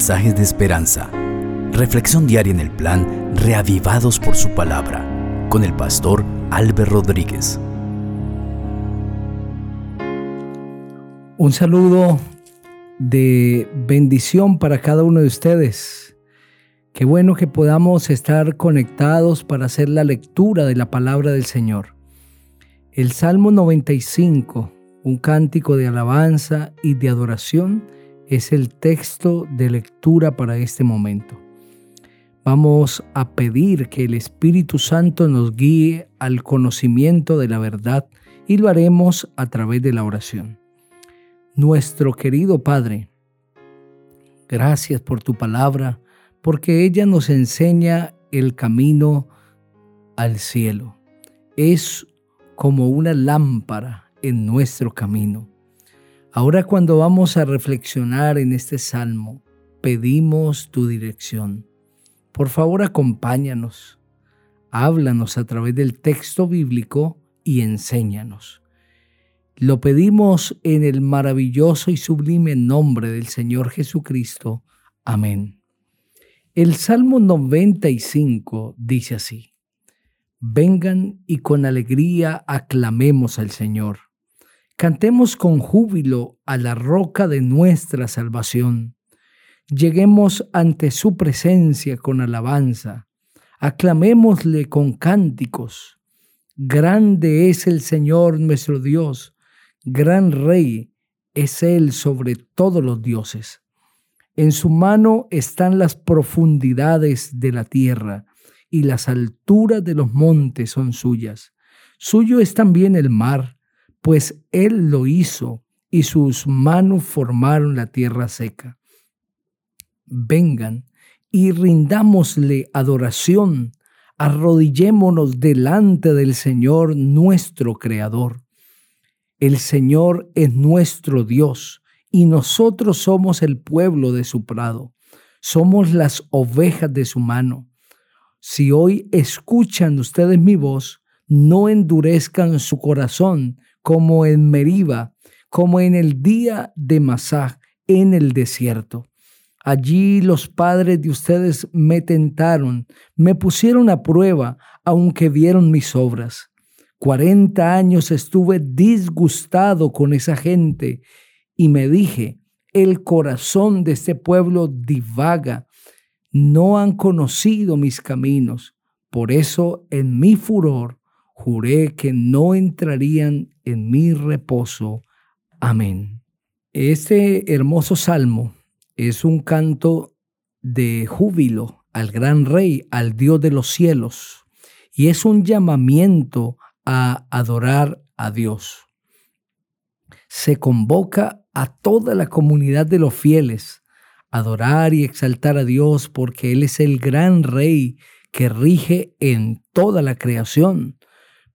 mensajes de esperanza. Reflexión diaria en el plan Reavivados por su palabra con el pastor Álvaro Rodríguez. Un saludo de bendición para cada uno de ustedes. Qué bueno que podamos estar conectados para hacer la lectura de la palabra del Señor. El Salmo 95, un cántico de alabanza y de adoración, es el texto de lectura para este momento. Vamos a pedir que el Espíritu Santo nos guíe al conocimiento de la verdad y lo haremos a través de la oración. Nuestro querido Padre, gracias por tu palabra, porque ella nos enseña el camino al cielo. Es como una lámpara en nuestro camino. Ahora cuando vamos a reflexionar en este salmo, pedimos tu dirección. Por favor, acompáñanos, háblanos a través del texto bíblico y enséñanos. Lo pedimos en el maravilloso y sublime nombre del Señor Jesucristo. Amén. El Salmo 95 dice así, Vengan y con alegría aclamemos al Señor Cantemos con júbilo a la roca de nuestra salvación. Lleguemos ante su presencia con alabanza. Aclamémosle con cánticos. Grande es el Señor nuestro Dios, gran Rey es Él sobre todos los dioses. En su mano están las profundidades de la tierra y las alturas de los montes son suyas. Suyo es también el mar pues Él lo hizo y sus manos formaron la tierra seca. Vengan y rindámosle adoración, arrodillémonos delante del Señor nuestro Creador. El Señor es nuestro Dios y nosotros somos el pueblo de su prado, somos las ovejas de su mano. Si hoy escuchan ustedes mi voz, no endurezcan su corazón como en Meriba, como en el día de Masá, en el desierto. Allí los padres de ustedes me tentaron, me pusieron a prueba, aunque vieron mis obras. Cuarenta años estuve disgustado con esa gente y me dije, el corazón de este pueblo divaga, no han conocido mis caminos. Por eso en mi furor juré que no entrarían en mi reposo. Amén. Este hermoso salmo es un canto de júbilo al gran rey, al Dios de los cielos, y es un llamamiento a adorar a Dios. Se convoca a toda la comunidad de los fieles a adorar y exaltar a Dios porque Él es el gran rey que rige en toda la creación.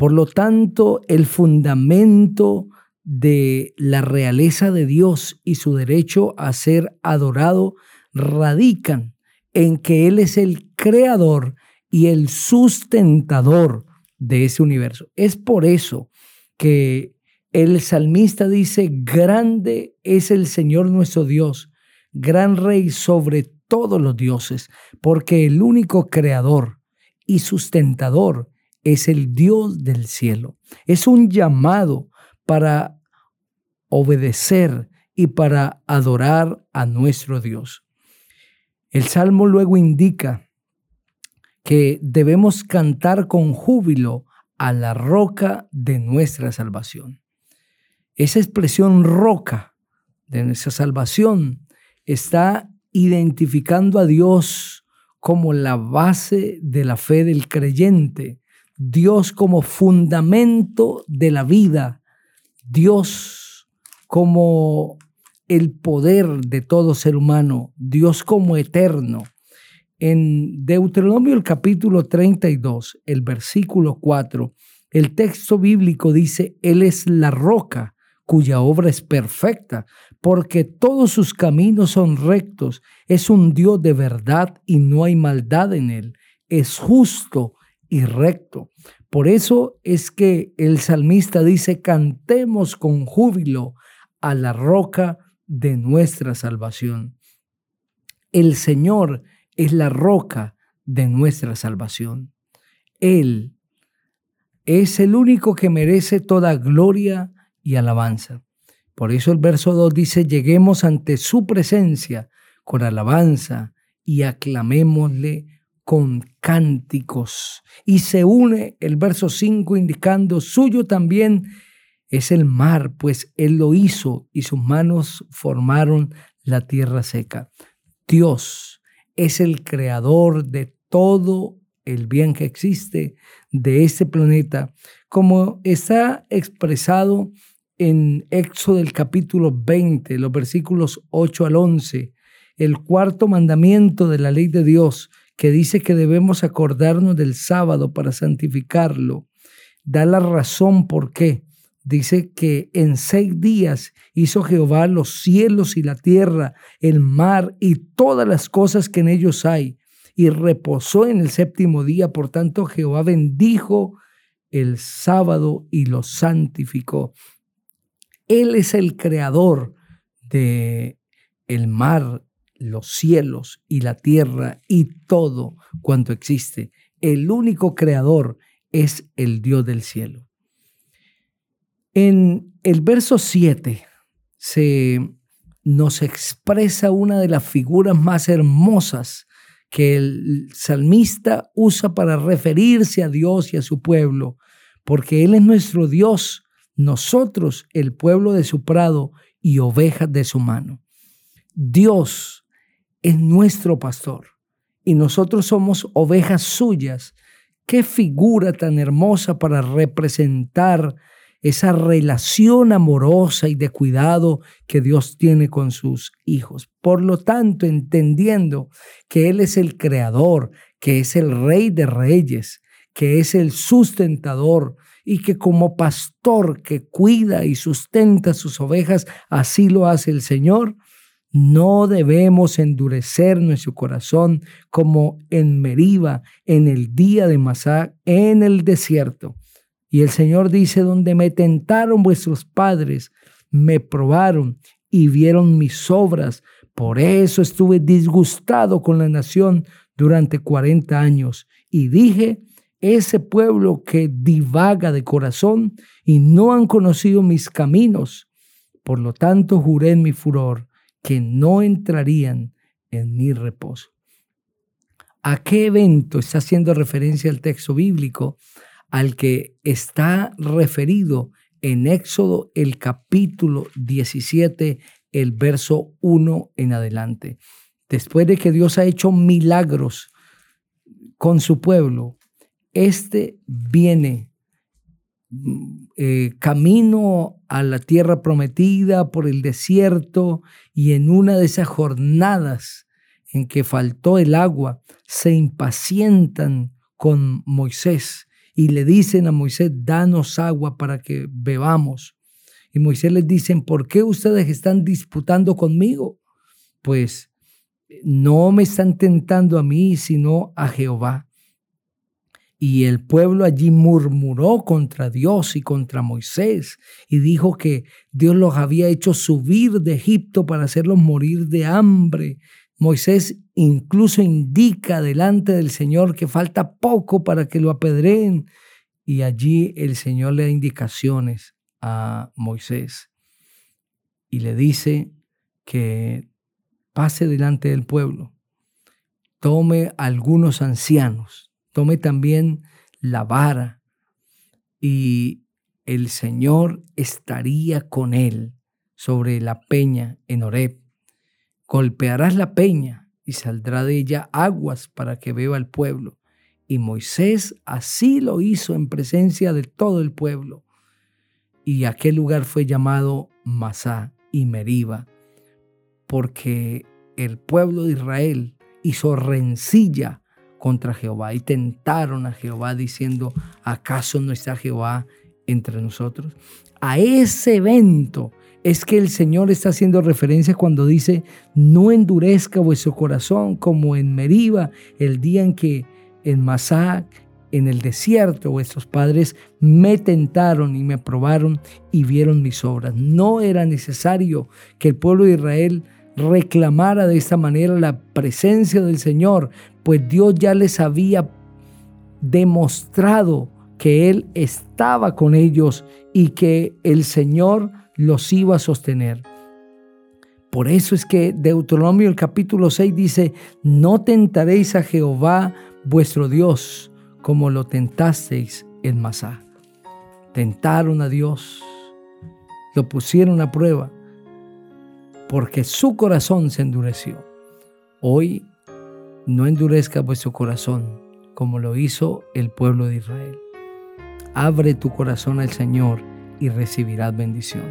Por lo tanto, el fundamento de la realeza de Dios y su derecho a ser adorado radican en que Él es el creador y el sustentador de ese universo. Es por eso que el salmista dice, grande es el Señor nuestro Dios, gran rey sobre todos los dioses, porque el único creador y sustentador es el Dios del cielo. Es un llamado para obedecer y para adorar a nuestro Dios. El Salmo luego indica que debemos cantar con júbilo a la roca de nuestra salvación. Esa expresión roca de nuestra salvación está identificando a Dios como la base de la fe del creyente, Dios como fundamento de la vida, Dios como el poder de todo ser humano, Dios como eterno. En Deuteronomio el capítulo 32, el versículo 4, el texto bíblico dice, Él es la roca cuya obra es perfecta, porque todos sus caminos son rectos, es un Dios de verdad y no hay maldad en Él, es justo y recto. Por eso es que el salmista dice, cantemos con júbilo a la roca de nuestra salvación. El Señor es la roca de nuestra salvación. Él es el único que merece toda gloria y alabanza. Por eso el verso 2 dice, lleguemos ante su presencia con alabanza y aclamémosle con cánticos. Y se une el verso 5 indicando, suyo también es el mar, pues él lo hizo y sus manos formaron la tierra seca. Dios es el creador de todo el bien que existe de este planeta, como está expresado en Éxodo capítulo 20, los versículos 8 al 11, el cuarto mandamiento de la ley de Dios, que dice que debemos acordarnos del sábado para santificarlo, da la razón por qué. Dice que en seis días hizo Jehová los cielos y la tierra, el mar y todas las cosas que en ellos hay, y reposó en el séptimo día. Por tanto, Jehová bendijo el sábado y lo santificó. Él es el creador de el mar, los cielos y la tierra y todo cuanto existe. El único creador es el Dios del cielo. En el verso 7 se nos expresa una de las figuras más hermosas que el salmista usa para referirse a Dios y a su pueblo, porque Él es nuestro Dios, nosotros el pueblo de su prado y ovejas de su mano. Dios es nuestro pastor y nosotros somos ovejas suyas. Qué figura tan hermosa para representar esa relación amorosa y de cuidado que Dios tiene con sus hijos. Por lo tanto, entendiendo que Él es el creador, que es el rey de reyes, que es el sustentador y que como pastor que cuida y sustenta sus ovejas, así lo hace el Señor, no debemos endurecer nuestro corazón como en Meriba, en el día de Masá, en el desierto y el Señor dice, donde me tentaron vuestros padres, me probaron y vieron mis obras. Por eso estuve disgustado con la nación durante 40 años. Y dije, ese pueblo que divaga de corazón y no han conocido mis caminos. Por lo tanto, juré en mi furor que no entrarían en mi reposo. ¿A qué evento está haciendo referencia el texto bíblico? al que está referido en Éxodo el capítulo 17, el verso 1 en adelante. Después de que Dios ha hecho milagros con su pueblo, este viene eh, camino a la tierra prometida por el desierto y en una de esas jornadas en que faltó el agua, se impacientan con Moisés y le dicen a Moisés, danos agua para que bebamos. Y Moisés les dice, ¿por qué ustedes están disputando conmigo? Pues no me están tentando a mí, sino a Jehová. Y el pueblo allí murmuró contra Dios y contra Moisés y dijo que Dios los había hecho subir de Egipto para hacerlos morir de hambre Moisés incluso indica delante del Señor que falta poco para que lo apedreen. Y allí el Señor le da indicaciones a Moisés y le dice que pase delante del pueblo, tome algunos ancianos, tome también la vara y el Señor estaría con él sobre la peña en Horeb Golpearás la peña y saldrá de ella aguas para que beba el pueblo. Y Moisés así lo hizo en presencia de todo el pueblo. Y aquel lugar fue llamado Masá y Meriba, porque el pueblo de Israel hizo rencilla contra Jehová y tentaron a Jehová diciendo, ¿acaso no está Jehová entre nosotros? A ese evento es que el Señor está haciendo referencia cuando dice, no endurezca vuestro corazón como en Meriba, el día en que en Masá, en el desierto, vuestros padres me tentaron y me probaron y vieron mis obras. No era necesario que el pueblo de Israel reclamara de esta manera la presencia del Señor, pues Dios ya les había demostrado que Él estaba con ellos y que el Señor los iba a sostener. Por eso es que Deuteronomio el capítulo 6 dice, no tentaréis a Jehová vuestro Dios como lo tentasteis en Masá. Tentaron a Dios, lo pusieron a prueba, porque su corazón se endureció. Hoy no endurezca vuestro corazón como lo hizo el pueblo de Israel. Abre tu corazón al Señor y recibirás bendición.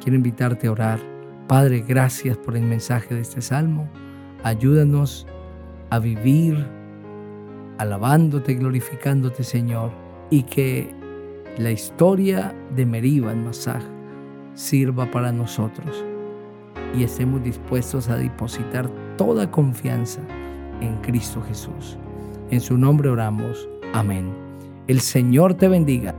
Quiero invitarte a orar. Padre, gracias por el mensaje de este salmo. Ayúdanos a vivir alabándote, glorificándote, Señor, y que la historia de Meriba en Masaj sirva para nosotros y estemos dispuestos a depositar toda confianza en Cristo Jesús. En su nombre oramos. Amén. El Señor te bendiga.